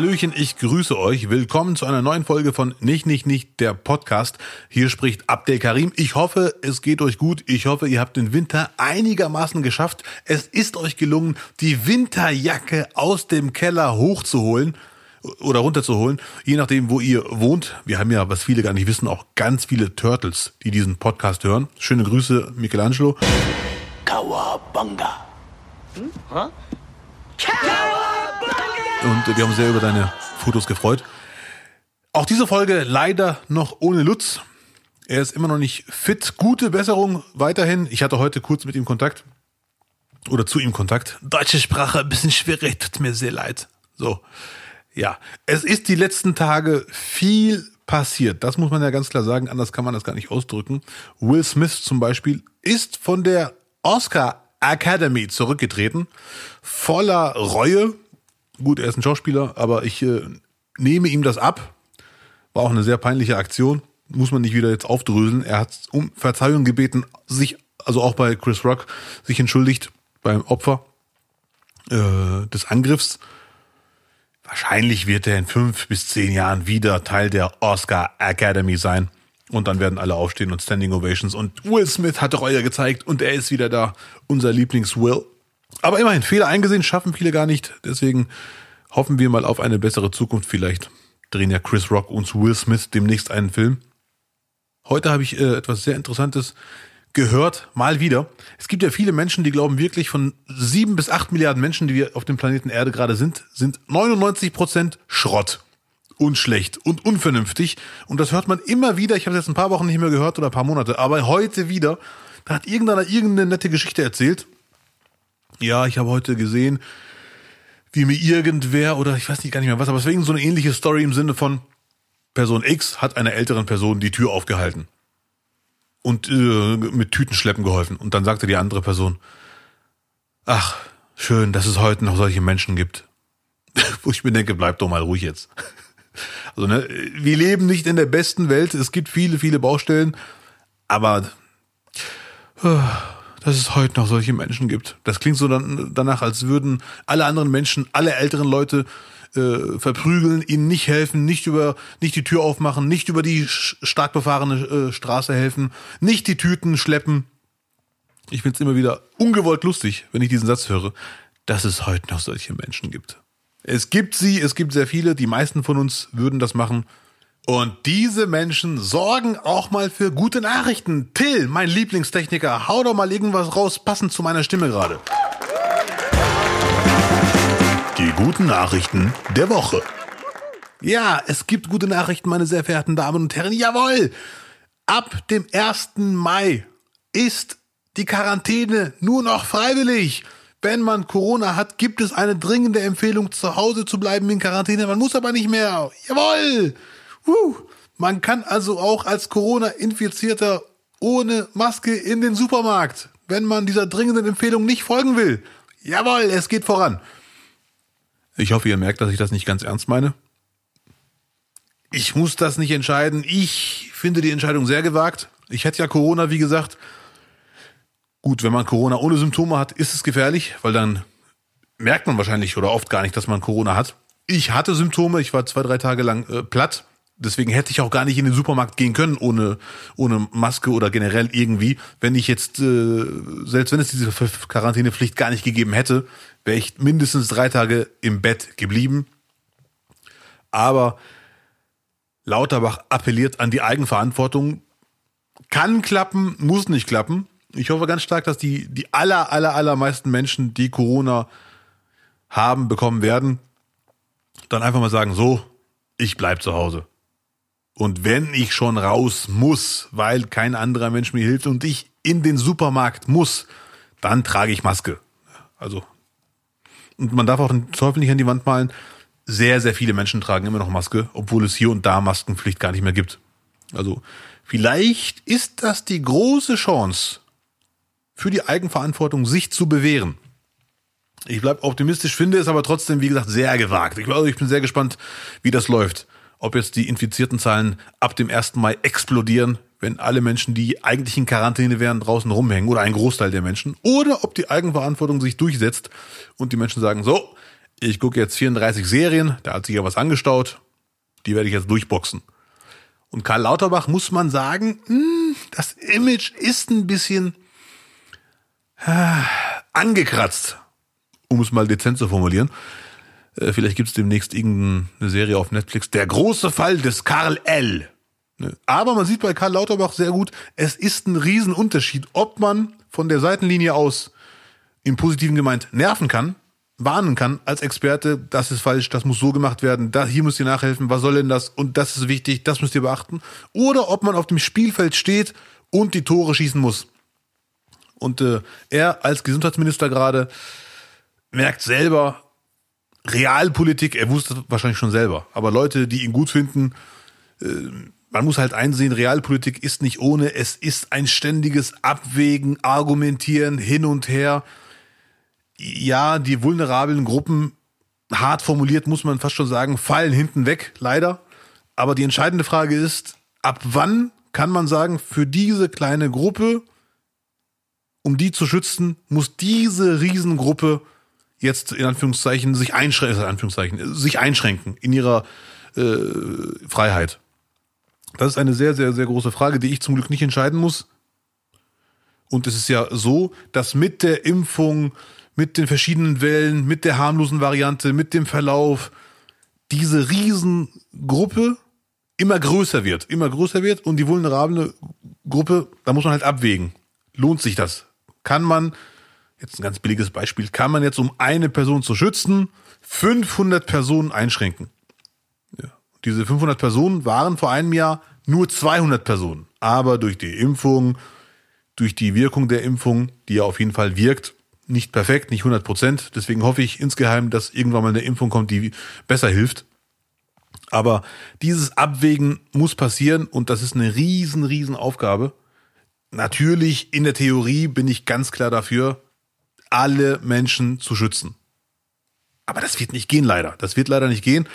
Hallöchen, ich grüße euch. Willkommen zu einer neuen Folge von Nicht, Nicht, Nicht, der Podcast. Hier spricht Abdel Karim. Ich hoffe, es geht euch gut. Ich hoffe, ihr habt den Winter einigermaßen geschafft. Es ist euch gelungen, die Winterjacke aus dem Keller hochzuholen oder runterzuholen, je nachdem, wo ihr wohnt. Wir haben ja, was viele gar nicht wissen, auch ganz viele Turtles, die diesen Podcast hören. Schöne Grüße, Michelangelo. Kawabanga. Hm? Huh? Und wir haben sehr über deine Fotos gefreut. Auch diese Folge leider noch ohne Lutz. Er ist immer noch nicht fit. Gute Besserung weiterhin. Ich hatte heute kurz mit ihm Kontakt. Oder zu ihm Kontakt. Deutsche Sprache ein bisschen schwierig, tut mir sehr leid. So. Ja. Es ist die letzten Tage viel passiert. Das muss man ja ganz klar sagen. Anders kann man das gar nicht ausdrücken. Will Smith zum Beispiel ist von der Oscar Academy zurückgetreten. Voller Reue Gut, er ist ein Schauspieler, aber ich äh, nehme ihm das ab. War auch eine sehr peinliche Aktion. Muss man nicht wieder jetzt aufdröseln. Er hat um Verzeihung gebeten, sich, also auch bei Chris Rock, sich entschuldigt beim Opfer äh, des Angriffs. Wahrscheinlich wird er in fünf bis zehn Jahren wieder Teil der Oscar Academy sein. Und dann werden alle aufstehen und Standing Ovations. Und Will Smith hat Reue gezeigt und er ist wieder da. Unser Lieblings-Will. Aber immerhin, Fehler eingesehen schaffen viele gar nicht. Deswegen hoffen wir mal auf eine bessere Zukunft. Vielleicht drehen ja Chris Rock und Will Smith demnächst einen Film. Heute habe ich äh, etwas sehr Interessantes gehört, mal wieder. Es gibt ja viele Menschen, die glauben wirklich von sieben bis acht Milliarden Menschen, die wir auf dem Planeten Erde gerade sind, sind 99 Prozent Schrott und schlecht und unvernünftig. Und das hört man immer wieder. Ich habe es jetzt ein paar Wochen nicht mehr gehört oder ein paar Monate, aber heute wieder. Da hat irgendeiner irgendeine nette Geschichte erzählt ja, ich habe heute gesehen, wie mir irgendwer oder ich weiß nicht gar nicht mehr was, aber es war so eine ähnliche Story im Sinne von Person X hat einer älteren Person die Tür aufgehalten und äh, mit Tütenschleppen geholfen. Und dann sagte die andere Person, ach, schön, dass es heute noch solche Menschen gibt. Wo ich mir denke, bleib doch mal ruhig jetzt. Also, ne, wir leben nicht in der besten Welt. Es gibt viele, viele Baustellen. Aber äh, dass es heute noch solche Menschen gibt. Das klingt so dann, danach, als würden alle anderen Menschen, alle älteren Leute äh, verprügeln, ihnen nicht helfen, nicht über, nicht die Tür aufmachen, nicht über die stark befahrene äh, Straße helfen, nicht die Tüten schleppen. Ich find's immer wieder ungewollt lustig, wenn ich diesen Satz höre, dass es heute noch solche Menschen gibt. Es gibt sie, es gibt sehr viele, die meisten von uns würden das machen. Und diese Menschen sorgen auch mal für gute Nachrichten. Till, mein Lieblingstechniker, hau doch mal irgendwas raus, passend zu meiner Stimme gerade. Die guten Nachrichten der Woche. Ja, es gibt gute Nachrichten, meine sehr verehrten Damen und Herren. Jawohl! Ab dem 1. Mai ist die Quarantäne nur noch freiwillig. Wenn man Corona hat, gibt es eine dringende Empfehlung, zu Hause zu bleiben in Quarantäne. Man muss aber nicht mehr. Jawohl! Woo. Man kann also auch als Corona-Infizierter ohne Maske in den Supermarkt, wenn man dieser dringenden Empfehlung nicht folgen will. Jawohl, es geht voran. Ich hoffe, ihr merkt, dass ich das nicht ganz ernst meine. Ich muss das nicht entscheiden. Ich finde die Entscheidung sehr gewagt. Ich hätte ja Corona, wie gesagt. Gut, wenn man Corona ohne Symptome hat, ist es gefährlich, weil dann merkt man wahrscheinlich oder oft gar nicht, dass man Corona hat. Ich hatte Symptome, ich war zwei, drei Tage lang äh, platt, deswegen hätte ich auch gar nicht in den Supermarkt gehen können ohne ohne Maske oder generell irgendwie. Wenn ich jetzt äh, selbst wenn es diese Quarantänepflicht gar nicht gegeben hätte, wäre ich mindestens drei Tage im Bett geblieben. Aber Lauterbach appelliert an die Eigenverantwortung. Kann klappen, muss nicht klappen. Ich hoffe ganz stark, dass die die aller aller allermeisten Menschen, die Corona haben, bekommen werden, dann einfach mal sagen, so, ich bleib zu Hause. Und wenn ich schon raus muss, weil kein anderer Mensch mir hilft und ich in den Supermarkt muss, dann trage ich Maske. Also, und man darf auch den Teufel nicht an die Wand malen. Sehr, sehr viele Menschen tragen immer noch Maske, obwohl es hier und da Maskenpflicht gar nicht mehr gibt. Also, vielleicht ist das die große Chance für die Eigenverantwortung, sich zu bewähren. Ich bleib optimistisch, finde es aber trotzdem, wie gesagt, sehr gewagt. Ich, also ich bin sehr gespannt, wie das läuft ob jetzt die infizierten Zahlen ab dem 1. Mai explodieren, wenn alle Menschen, die eigentlich in Quarantäne wären, draußen rumhängen oder ein Großteil der Menschen, oder ob die Eigenverantwortung sich durchsetzt und die Menschen sagen, so, ich gucke jetzt 34 Serien, da hat sich ja was angestaut, die werde ich jetzt durchboxen. Und Karl Lauterbach muss man sagen, mh, hm, das Image ist ein bisschen äh, angekratzt, um es mal dezent zu formulieren. Äh, vielleicht gibt es demnächst irgendeine Serie auf Netflix. Der große Fall des Karl L. Ne? Aber man sieht bei Karl Lauterbach sehr gut, es ist ein Riesenunterschied, ob man von der Seitenlinie aus im Positiven gemeint nerven kann, warnen kann als Experte, das ist falsch, das muss so gemacht werden, da, hier müsst ihr nachhelfen, was soll denn das und das ist wichtig, das müsst ihr beachten. Oder ob man auf dem Spielfeld steht und die Tore schießen muss. Und äh, er als Gesundheitsminister gerade merkt selber, Realpolitik, er wusste wahrscheinlich schon selber, aber Leute, die ihn gut finden, äh, man muss halt einsehen, Realpolitik ist nicht ohne, es ist ein ständiges Abwägen, Argumentieren, hin und her. Ja, die vulnerablen Gruppen, hart formuliert muss man fast schon sagen, fallen hinten weg, leider. Aber die entscheidende Frage ist, ab wann kann man sagen, für diese kleine Gruppe, um die zu schützen, muss diese Riesengruppe jetzt in Anführungszeichen sich einschränken, Anführungszeichen, sich einschränken in ihrer äh, Freiheit. Das ist eine sehr, sehr, sehr große Frage, die ich zum Glück nicht entscheiden muss. Und es ist ja so, dass mit der Impfung, mit den verschiedenen Wellen, mit der harmlosen Variante, mit dem Verlauf, diese Riesengruppe immer größer wird, immer größer wird und die vulnerable Gruppe, da muss man halt abwägen. Lohnt sich das? Kann man jetzt ein ganz billiges Beispiel, kann man jetzt, um eine Person zu schützen, 500 Personen einschränken. Ja. Diese 500 Personen waren vor einem Jahr nur 200 Personen. Aber durch die Impfung, durch die Wirkung der Impfung, die ja auf jeden Fall wirkt, nicht perfekt, nicht 100 Prozent. Deswegen hoffe ich insgeheim, dass irgendwann mal eine Impfung kommt, die besser hilft. Aber dieses Abwägen muss passieren und das ist eine riesen, riesen Aufgabe. Natürlich, in der Theorie bin ich ganz klar dafür, alle Menschen zu schützen. Aber das wird nicht gehen, leider. Das wird leider nicht gehen.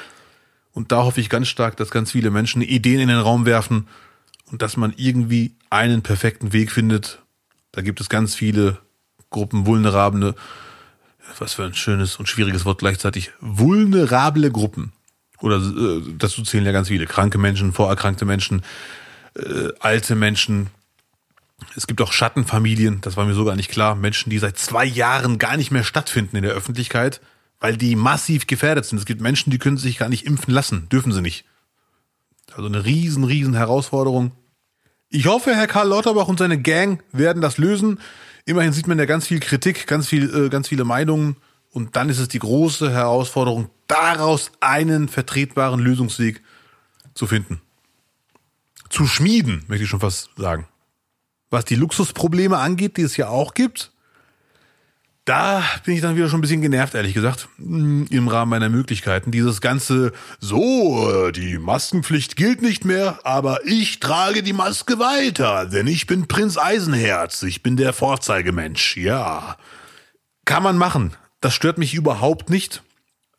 Und da hoffe ich ganz stark, dass ganz viele Menschen Ideen in den Raum werfen und dass man irgendwie einen perfekten Weg findet. Da gibt es ganz viele Gruppen, vulnerable, was für ein schönes und schwieriges Wort gleichzeitig, vulnerable Gruppen. Oder äh, dazu zählen ja ganz viele. Kranke Menschen, vorerkrankte Menschen, äh, alte Menschen, es gibt auch Schattenfamilien, das war mir sogar nicht klar. Menschen, die seit zwei Jahren gar nicht mehr stattfinden in der Öffentlichkeit, weil die massiv gefährdet sind. Es gibt Menschen, die können sich gar nicht impfen lassen, dürfen sie nicht. Also eine riesen, riesen Herausforderung. Ich hoffe, Herr Karl Lauterbach und seine Gang werden das lösen. Immerhin sieht man ja ganz viel Kritik, ganz viel, äh, ganz viele Meinungen. Und dann ist es die große Herausforderung, daraus einen vertretbaren Lösungsweg zu finden. Zu schmieden, möchte ich schon fast sagen was die Luxusprobleme angeht, die es ja auch gibt, da bin ich dann wieder schon ein bisschen genervt, ehrlich gesagt, hm, im Rahmen meiner Möglichkeiten. Dieses ganze, so, die Maskenpflicht gilt nicht mehr, aber ich trage die Maske weiter, denn ich bin Prinz Eisenherz, ich bin der Vorzeigemensch, ja. Kann man machen, das stört mich überhaupt nicht,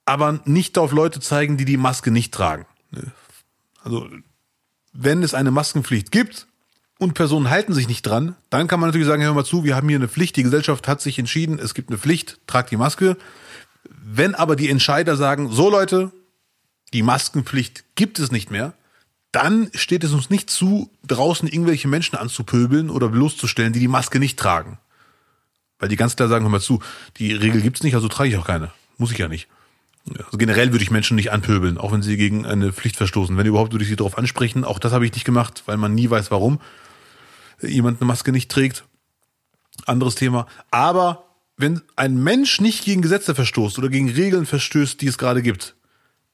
aber nicht auf Leute zeigen, die die Maske nicht tragen. Also, wenn es eine Maskenpflicht gibt, und Personen halten sich nicht dran, dann kann man natürlich sagen, hör mal zu, wir haben hier eine Pflicht, die Gesellschaft hat sich entschieden, es gibt eine Pflicht, tragt die Maske. Wenn aber die Entscheider sagen, so Leute, die Maskenpflicht gibt es nicht mehr, dann steht es uns nicht zu, draußen irgendwelche Menschen anzupöbeln oder bloßzustellen, die die Maske nicht tragen. Weil die ganz klar sagen, hör mal zu, die Regel gibt's nicht, also trage ich auch keine. Muss ich ja nicht. Also generell würde ich Menschen nicht anpöbeln, auch wenn sie gegen eine Pflicht verstoßen. Wenn überhaupt, würde ich sie darauf ansprechen. Auch das habe ich nicht gemacht, weil man nie weiß, warum jemand eine Maske nicht trägt. Anderes Thema. Aber wenn ein Mensch nicht gegen Gesetze verstoßt oder gegen Regeln verstößt, die es gerade gibt,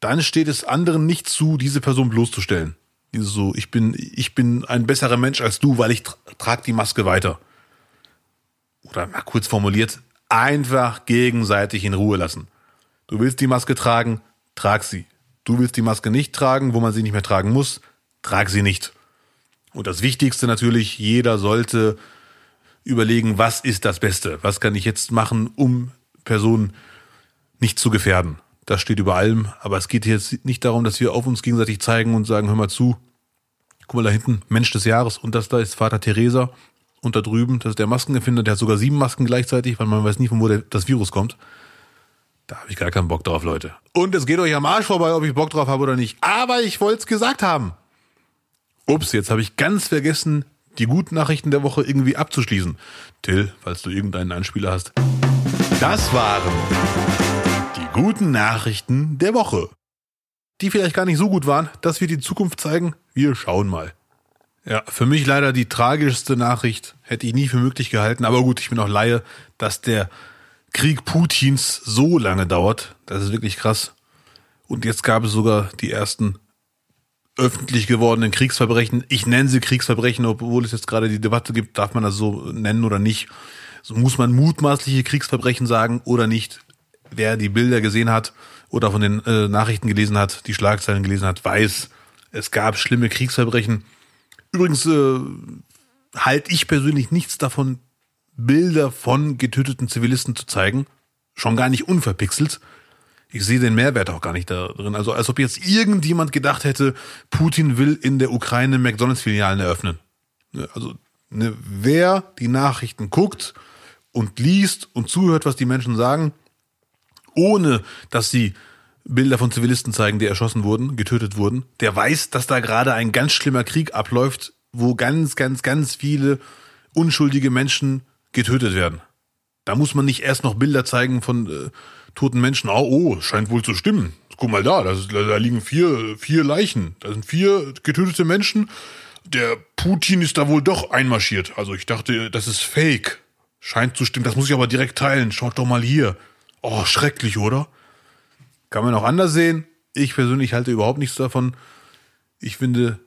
dann steht es anderen nicht zu, diese Person bloßzustellen. So, ich bin, ich bin ein besserer Mensch als du, weil ich tra trage die Maske weiter. Oder mal kurz formuliert, einfach gegenseitig in Ruhe lassen. Du willst die Maske tragen, trag sie. Du willst die Maske nicht tragen, wo man sie nicht mehr tragen muss, trag sie nicht. Und das Wichtigste natürlich, jeder sollte überlegen, was ist das Beste? Was kann ich jetzt machen, um Personen nicht zu gefährden? Das steht über allem. Aber es geht jetzt nicht darum, dass wir auf uns gegenseitig zeigen und sagen, hör mal zu. Guck mal da hinten, Mensch des Jahres. Und das da ist Vater Teresa. Und da drüben, das ist der Maskenerfinder. Der hat sogar sieben Masken gleichzeitig, weil man weiß nie, von wo der, das Virus kommt. Da habe ich gar keinen Bock drauf, Leute. Und es geht euch am Arsch vorbei, ob ich Bock drauf habe oder nicht. Aber ich wollte es gesagt haben. Ups, jetzt habe ich ganz vergessen, die guten Nachrichten der Woche irgendwie abzuschließen. Till, falls du irgendeinen Anspieler hast. Das waren die guten Nachrichten der Woche. Die vielleicht gar nicht so gut waren, dass wir die Zukunft zeigen. Wir schauen mal. Ja, für mich leider die tragischste Nachricht. Hätte ich nie für möglich gehalten. Aber gut, ich bin auch Laie, dass der Krieg Putins so lange dauert. Das ist wirklich krass. Und jetzt gab es sogar die ersten öffentlich gewordenen Kriegsverbrechen. Ich nenne sie Kriegsverbrechen, obwohl es jetzt gerade die Debatte gibt, darf man das so nennen oder nicht. So muss man mutmaßliche Kriegsverbrechen sagen oder nicht. Wer die Bilder gesehen hat oder von den äh, Nachrichten gelesen hat, die Schlagzeilen gelesen hat, weiß, es gab schlimme Kriegsverbrechen. Übrigens äh, halte ich persönlich nichts davon, Bilder von getöteten Zivilisten zu zeigen. Schon gar nicht unverpixelt ich sehe den Mehrwert auch gar nicht da drin. Also als ob jetzt irgendjemand gedacht hätte, Putin will in der Ukraine McDonalds-Filialen eröffnen. Ne, also ne, wer die Nachrichten guckt und liest und zuhört, was die Menschen sagen, ohne dass sie Bilder von Zivilisten zeigen, die erschossen wurden, getötet wurden, der weiß, dass da gerade ein ganz schlimmer Krieg abläuft, wo ganz, ganz, ganz viele unschuldige Menschen getötet werden. Da muss man nicht erst noch Bilder zeigen von äh, toten Menschen. Oh, oh, scheint wohl zu stimmen. Guck mal da, da, da liegen vier, vier Leichen. Da sind vier getötete Menschen. Der Putin ist da wohl doch einmarschiert. Also ich dachte, das ist fake. Scheint zu stimmen. Das muss ich aber direkt teilen. Schaut doch mal hier. Oh, schrecklich, oder? Kann man auch anders sehen. Ich persönlich halte überhaupt nichts davon. Ich finde,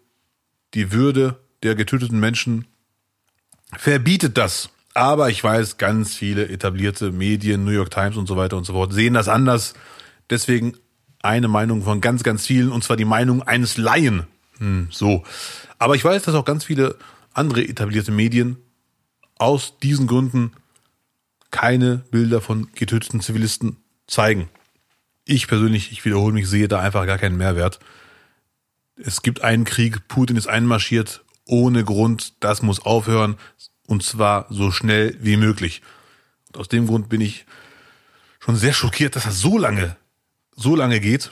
die Würde der getöteten Menschen verbietet das. Aber ich weiß, ganz viele etablierte Medien, New York Times und so weiter und so fort, sehen das anders. Deswegen eine Meinung von ganz, ganz vielen, und zwar die Meinung eines Laien. Hm, so. Aber ich weiß, dass auch ganz viele andere etablierte Medien aus diesen Gründen keine Bilder von getöteten Zivilisten zeigen. Ich persönlich, ich wiederhole mich, sehe da einfach gar keinen Mehrwert. Es gibt einen Krieg, Putin ist einmarschiert, ohne Grund, das muss aufhören. Und zwar so schnell wie möglich. Und aus dem Grund bin ich schon sehr schockiert, dass das so lange, so lange geht.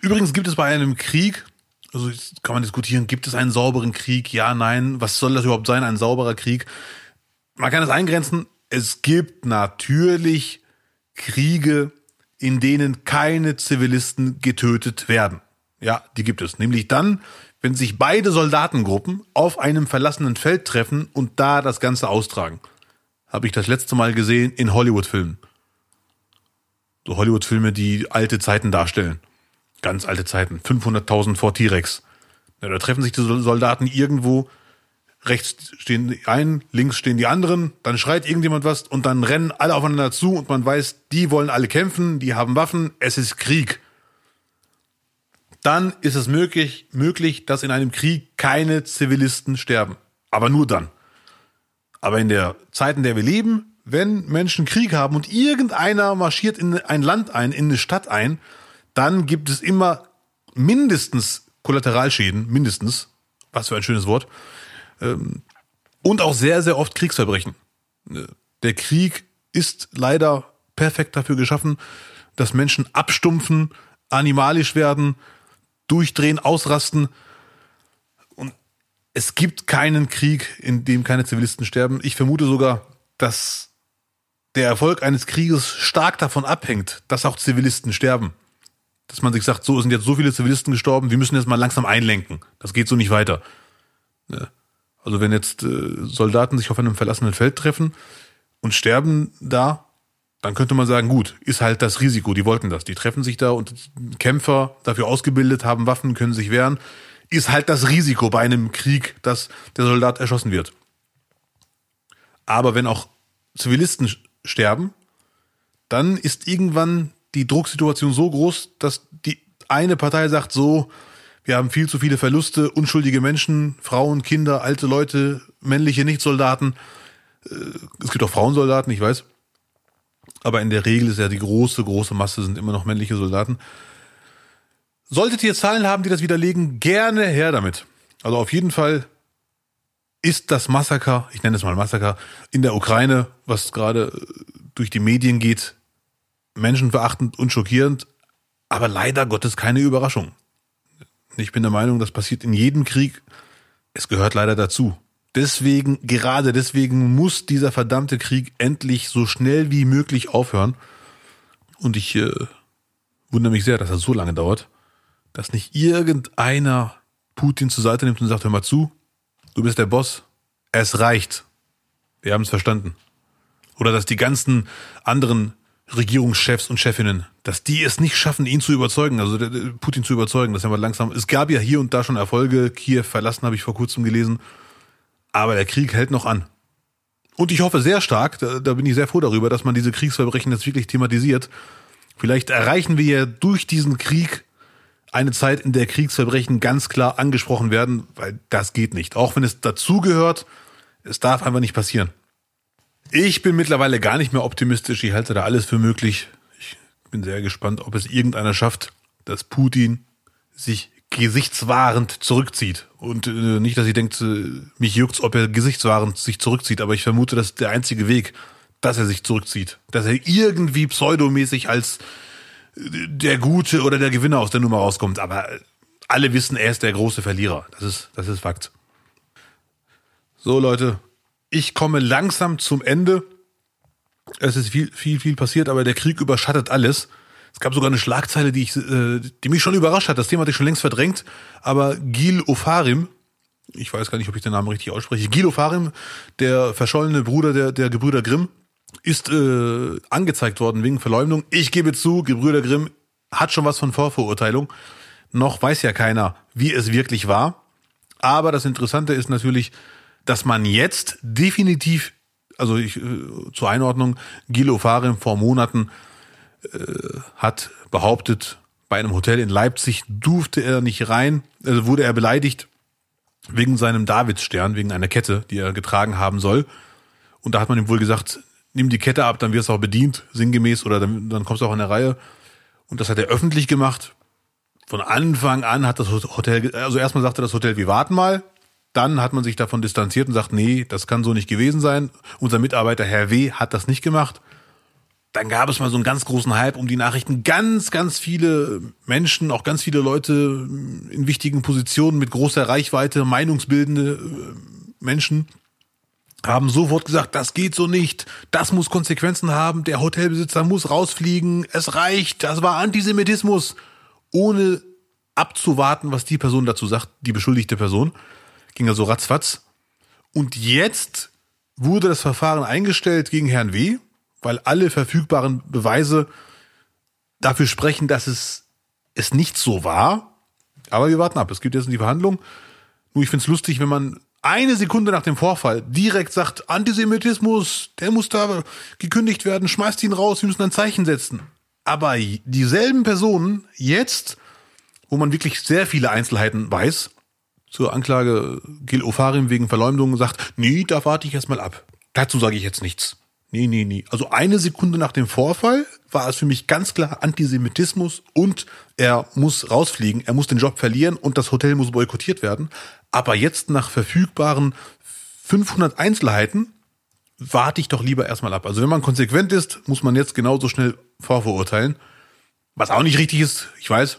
Übrigens gibt es bei einem Krieg, also kann man diskutieren, gibt es einen sauberen Krieg? Ja, nein. Was soll das überhaupt sein, ein sauberer Krieg? Man kann es eingrenzen. Es gibt natürlich Kriege, in denen keine Zivilisten getötet werden. Ja, die gibt es. Nämlich dann, wenn sich beide Soldatengruppen auf einem verlassenen Feld treffen und da das Ganze austragen. Habe ich das letzte Mal gesehen in Hollywood-Filmen. So Hollywood-Filme, die alte Zeiten darstellen. Ganz alte Zeiten. 500.000 vor T-Rex. Ja, da treffen sich die Soldaten irgendwo. Rechts stehen die einen, links stehen die anderen. Dann schreit irgendjemand was und dann rennen alle aufeinander zu und man weiß, die wollen alle kämpfen, die haben Waffen. Es ist Krieg dann ist es möglich, möglich, dass in einem Krieg keine Zivilisten sterben. Aber nur dann. Aber in der Zeit, in der wir leben, wenn Menschen Krieg haben und irgendeiner marschiert in ein Land ein, in eine Stadt ein, dann gibt es immer mindestens Kollateralschäden, mindestens, was für ein schönes Wort, ähm, und auch sehr, sehr oft Kriegsverbrechen. Der Krieg ist leider perfekt dafür geschaffen, dass Menschen abstumpfen, animalisch werden, durchdrehen, ausrasten. Und es gibt keinen Krieg, in dem keine Zivilisten sterben. Ich vermute sogar, dass der Erfolg eines Krieges stark davon abhängt, dass auch Zivilisten sterben. Dass man sich sagt, so sind jetzt so viele Zivilisten gestorben, wir müssen jetzt mal langsam einlenken. Das geht so nicht weiter. Also wenn jetzt äh, Soldaten sich auf einem verlassenen Feld treffen und sterben da, dann könnte man sagen, gut, ist halt das Risiko, die wollten das. Die treffen sich da und Kämpfer dafür ausgebildet, haben Waffen, können sich wehren. Ist halt das Risiko bei einem Krieg, dass der Soldat erschossen wird. Aber wenn auch Zivilisten sterben, dann ist irgendwann die Drucksituation so groß, dass die eine Partei sagt so, wir haben viel zu viele Verluste, unschuldige Menschen, Frauen, Kinder, alte Leute, männliche Nichtsoldaten. Äh, es gibt auch Frauensoldaten, ich weiß. Aber in der Regel ist ja die große, große Masse sind immer noch männliche Soldaten. Solltet ihr Zahlen haben, die das widerlegen, gerne her damit. Also auf jeden Fall ist das Massaker, ich nenne es mal Massaker, in der Ukraine, was gerade durch die Medien geht, menschenverachtend und schockierend, aber leider Gottes keine Überraschung. Ich bin der Meinung, das passiert in jedem Krieg. Es gehört leider dazu. Deswegen, gerade deswegen muss dieser verdammte Krieg endlich so schnell wie möglich aufhören. Und ich äh, wundere mich sehr, dass das so lange dauert, dass nicht irgendeiner Putin zur Seite nimmt und sagt, hör mal zu, du bist der Boss, es reicht. Wir haben es verstanden. Oder dass die ganzen anderen Regierungschefs und Chefinnen, dass die es nicht schaffen, ihn zu überzeugen, also Putin zu überzeugen, dass er mal langsam. Es gab ja hier und da schon Erfolge. Kiew verlassen habe ich vor kurzem gelesen, aber der Krieg hält noch an. Und ich hoffe sehr stark, da, da bin ich sehr froh darüber, dass man diese Kriegsverbrechen jetzt wirklich thematisiert. Vielleicht erreichen wir ja durch diesen Krieg eine Zeit, in der Kriegsverbrechen ganz klar angesprochen werden, weil das geht nicht. Auch wenn es dazugehört, es darf einfach nicht passieren. Ich bin mittlerweile gar nicht mehr optimistisch. Ich halte da alles für möglich. Ich bin sehr gespannt, ob es irgendeiner schafft, dass Putin sich gesichtswahrend zurückzieht. Und äh, nicht, dass ihr denkt, äh, mich juckt's, ob er gesichtswahrend sich zurückzieht, aber ich vermute, das ist der einzige Weg, dass er sich zurückzieht. Dass er irgendwie pseudomäßig als äh, der Gute oder der Gewinner aus der Nummer rauskommt. Aber alle wissen, er ist der große Verlierer. Das ist, das ist Fakt. So, Leute, ich komme langsam zum Ende. Es ist viel, viel, viel passiert, aber der Krieg überschattet alles. Es gab sogar eine Schlagzeile, die, ich, äh, die mich schon überrascht hat. Das Thema hatte ich schon längst verdrängt. Aber Gil Ofarim, ich weiß gar nicht, ob ich den Namen richtig ausspreche, Gil Ofarim, der verschollene Bruder der, der Gebrüder Grimm, ist äh, angezeigt worden wegen Verleumdung. Ich gebe zu, Gebrüder Grimm hat schon was von Vorverurteilung. Noch weiß ja keiner, wie es wirklich war. Aber das Interessante ist natürlich, dass man jetzt definitiv, also ich, äh, zur Einordnung, Gilo Farim vor Monaten hat behauptet, bei einem Hotel in Leipzig durfte er nicht rein, also wurde er beleidigt wegen seinem Davidsstern, wegen einer Kette, die er getragen haben soll. Und da hat man ihm wohl gesagt, nimm die Kette ab, dann wirst du auch bedient, sinngemäß, oder dann, dann kommst du auch in der Reihe. Und das hat er öffentlich gemacht. Von Anfang an hat das Hotel, also erstmal sagte das Hotel, wir warten mal, dann hat man sich davon distanziert und sagt, nee, das kann so nicht gewesen sein. Unser Mitarbeiter Herr W. hat das nicht gemacht. Dann gab es mal so einen ganz großen Hype um die Nachrichten. Ganz, ganz viele Menschen, auch ganz viele Leute in wichtigen Positionen mit großer Reichweite, meinungsbildende äh, Menschen, haben sofort gesagt, das geht so nicht, das muss Konsequenzen haben, der Hotelbesitzer muss rausfliegen, es reicht, das war Antisemitismus, ohne abzuwarten, was die Person dazu sagt, die beschuldigte Person ging also ratzfatz. Und jetzt wurde das Verfahren eingestellt gegen Herrn W., weil alle verfügbaren Beweise dafür sprechen, dass es, es nicht so war. Aber wir warten ab. Es gibt jetzt die Verhandlung. Nur ich finde es lustig, wenn man eine Sekunde nach dem Vorfall direkt sagt, Antisemitismus, der muss da gekündigt werden, schmeißt ihn raus, wir müssen ein Zeichen setzen. Aber dieselben Personen jetzt, wo man wirklich sehr viele Einzelheiten weiß, zur Anklage Gil Ofarim wegen Verleumdung sagt, nee, da warte ich erstmal ab. Dazu sage ich jetzt nichts. Nee, nee, nee. Also eine Sekunde nach dem Vorfall war es für mich ganz klar Antisemitismus und er muss rausfliegen, er muss den Job verlieren und das Hotel muss boykottiert werden. Aber jetzt nach verfügbaren 500 Einzelheiten warte ich doch lieber erstmal ab. Also wenn man konsequent ist, muss man jetzt genauso schnell vorverurteilen. Was auch nicht richtig ist, ich weiß.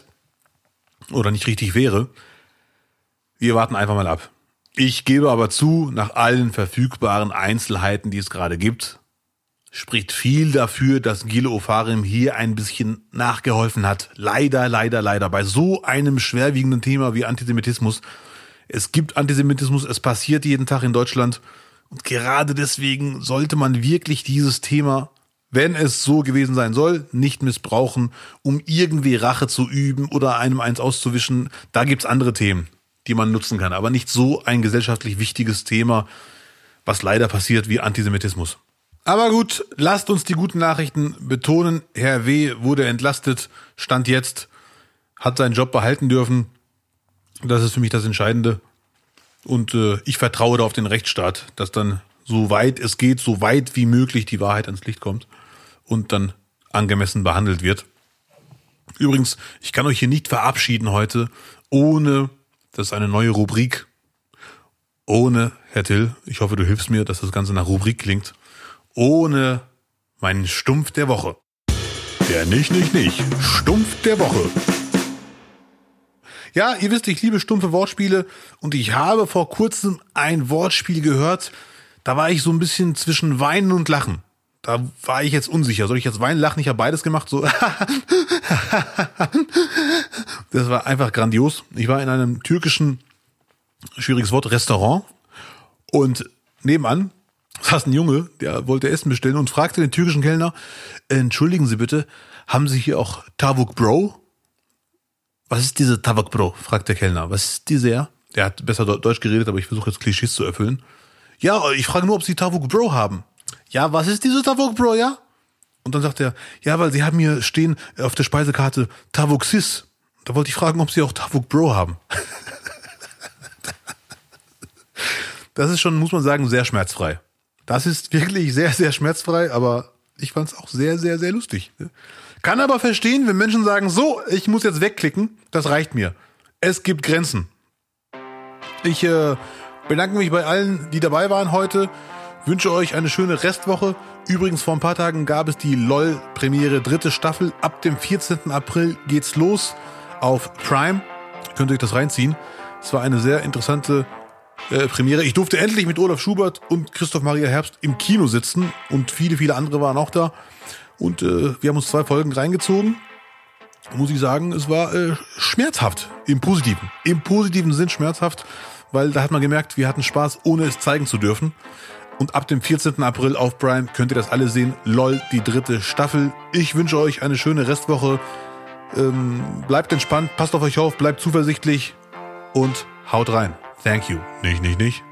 Oder nicht richtig wäre. Wir warten einfach mal ab. Ich gebe aber zu, nach allen verfügbaren Einzelheiten, die es gerade gibt, spricht viel dafür, dass Gilo Ofarim hier ein bisschen nachgeholfen hat. Leider, leider, leider. Bei so einem schwerwiegenden Thema wie Antisemitismus. Es gibt Antisemitismus, es passiert jeden Tag in Deutschland. Und gerade deswegen sollte man wirklich dieses Thema, wenn es so gewesen sein soll, nicht missbrauchen, um irgendwie Rache zu üben oder einem eins auszuwischen. Da gibt's andere Themen die man nutzen kann, aber nicht so ein gesellschaftlich wichtiges Thema, was leider passiert wie Antisemitismus. Aber gut, lasst uns die guten Nachrichten betonen. Herr W. wurde entlastet, stand jetzt, hat seinen Job behalten dürfen. Das ist für mich das Entscheidende. Und äh, ich vertraue da auf den Rechtsstaat, dass dann so weit es geht, so weit wie möglich die Wahrheit ans Licht kommt und dann angemessen behandelt wird. Übrigens, ich kann euch hier nicht verabschieden heute, ohne das ist eine neue Rubrik. Ohne, Herr Till, ich hoffe, du hilfst mir, dass das Ganze nach Rubrik klingt. Ohne meinen Stumpf der Woche. Der nicht, nicht, nicht. Stumpf der Woche. Ja, ihr wisst, ich liebe stumpfe Wortspiele und ich habe vor kurzem ein Wortspiel gehört. Da war ich so ein bisschen zwischen Weinen und Lachen. Da war ich jetzt unsicher. Soll ich jetzt weinen, lachen? Ich habe beides gemacht. So. das war einfach grandios. Ich war in einem türkischen, schwieriges Wort, Restaurant und nebenan saß ein Junge, der wollte Essen bestellen und fragte den türkischen Kellner, entschuldigen Sie bitte, haben Sie hier auch Tavuk Bro? Was ist diese Tavuk Bro? fragt der Kellner. Was ist diese ja? Der hat besser Deutsch geredet, aber ich versuche jetzt Klischees zu erfüllen. Ja, ich frage nur, ob Sie Tavuk Bro haben. Ja, was ist diese Tavuk Bro, ja? Und dann sagt er, ja, weil Sie haben hier stehen auf der Speisekarte Tavuk Sis. Da wollte ich fragen, ob Sie auch Tavuk Bro haben. das ist schon, muss man sagen, sehr schmerzfrei. Das ist wirklich sehr, sehr schmerzfrei, aber ich fand es auch sehr, sehr, sehr lustig. Kann aber verstehen, wenn Menschen sagen, so, ich muss jetzt wegklicken, das reicht mir. Es gibt Grenzen. Ich äh, bedanke mich bei allen, die dabei waren heute. Wünsche euch eine schöne Restwoche. Übrigens, vor ein paar Tagen gab es die LOL-Premiere dritte Staffel. Ab dem 14. April geht's los auf Prime. Könnt ihr euch das reinziehen. Es war eine sehr interessante äh, Premiere. Ich durfte endlich mit Olaf Schubert und Christoph Maria Herbst im Kino sitzen und viele, viele andere waren auch da. Und äh, wir haben uns zwei Folgen reingezogen. Muss ich sagen, es war äh, schmerzhaft im Positiven. Im positiven Sinn schmerzhaft, weil da hat man gemerkt, wir hatten Spaß, ohne es zeigen zu dürfen. Und ab dem 14. April auf Prime könnt ihr das alle sehen. LOL, die dritte Staffel. Ich wünsche euch eine schöne Restwoche. Ähm, bleibt entspannt, passt auf euch auf, bleibt zuversichtlich und haut rein. Thank you. Nicht, nicht, nicht.